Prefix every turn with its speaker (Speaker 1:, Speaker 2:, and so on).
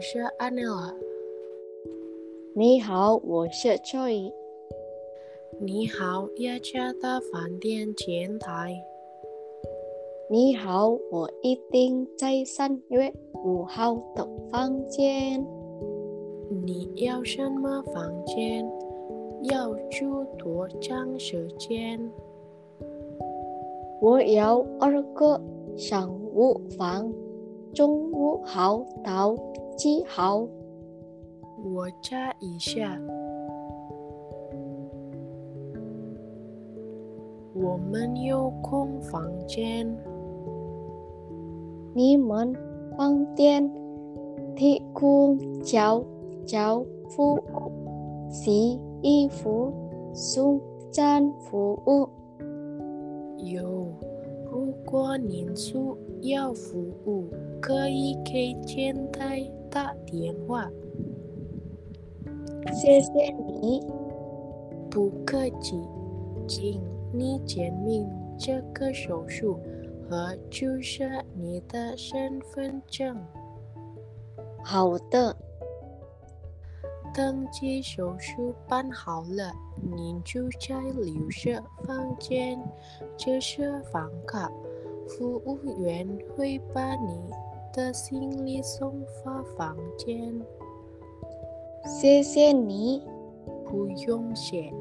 Speaker 1: 是 Anela。
Speaker 2: 你好，我是 Joy。
Speaker 1: 你好，雅加的饭店前台。
Speaker 2: 你好，我一定在三月五号的房间。
Speaker 1: 你要什么房间？要住多长时间？
Speaker 2: 我要二个商务房，中午好到几号？
Speaker 1: 我查一下。我们有空房间。
Speaker 2: 你们饭店提供交交服务、洗衣服、送餐服务。
Speaker 1: 有，如果您需要服务，可以给前台打电话。
Speaker 2: 谢谢你，
Speaker 1: 不客气，请你签名这个手术和注射你的身份证。
Speaker 2: 好的，
Speaker 1: 登记手术办好了，您就在留设房间，这是房卡，服务员会把你的行李送发房间。
Speaker 2: 谢谢你。
Speaker 1: 不用谢。